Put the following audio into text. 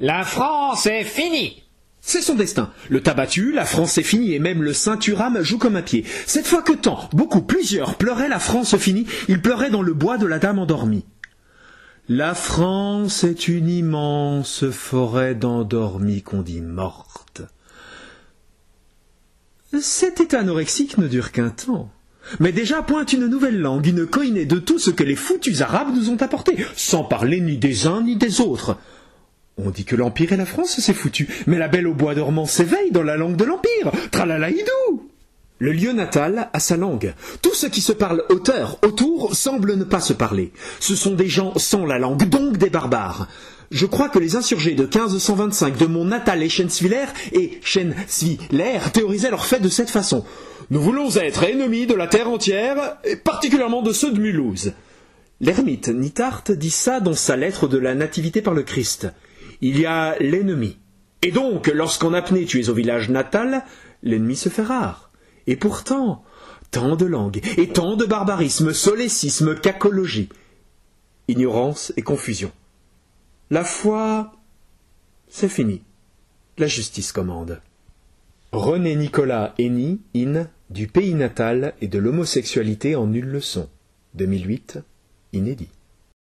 La France est finie C'est son destin. Le tabattu, la France est finie et même le ceinturam joue comme un pied. Cette fois que tant, beaucoup, plusieurs pleuraient la France finie, ils pleuraient dans le bois de la dame endormie. La France est une immense forêt d'endormis qu'on dit morte. Cet état anorexique ne dure qu'un temps. Mais déjà pointe une nouvelle langue, une coïnée de tout ce que les foutus arabes nous ont apporté, sans parler ni des uns ni des autres. On dit que l'Empire et la France, c'est foutu, mais la belle au bois dormant s'éveille dans la langue de l'Empire. Tralalaïdou le lieu natal a sa langue. Tout ce qui se parle hauteur, autour, semble ne pas se parler. Ce sont des gens sans la langue, donc des barbares. Je crois que les insurgés de 1525 de mon natal Eschenswiller et Schenswiller théorisaient leur fait de cette façon. Nous voulons être ennemis de la terre entière, et particulièrement de ceux de Mulhouse. L'ermite Nitart dit ça dans sa lettre de la Nativité par le Christ il y a l'ennemi. Et donc, lorsqu'en apnée tu es au village natal, l'ennemi se fait rare. Et pourtant, tant de langues, et tant de barbarisme, solécisme, cacologie, ignorance et confusion. La foi, c'est fini. La justice commande. René Nicolas Henny, in Du pays natal et de l'homosexualité en nulle leçon. 2008, inédit.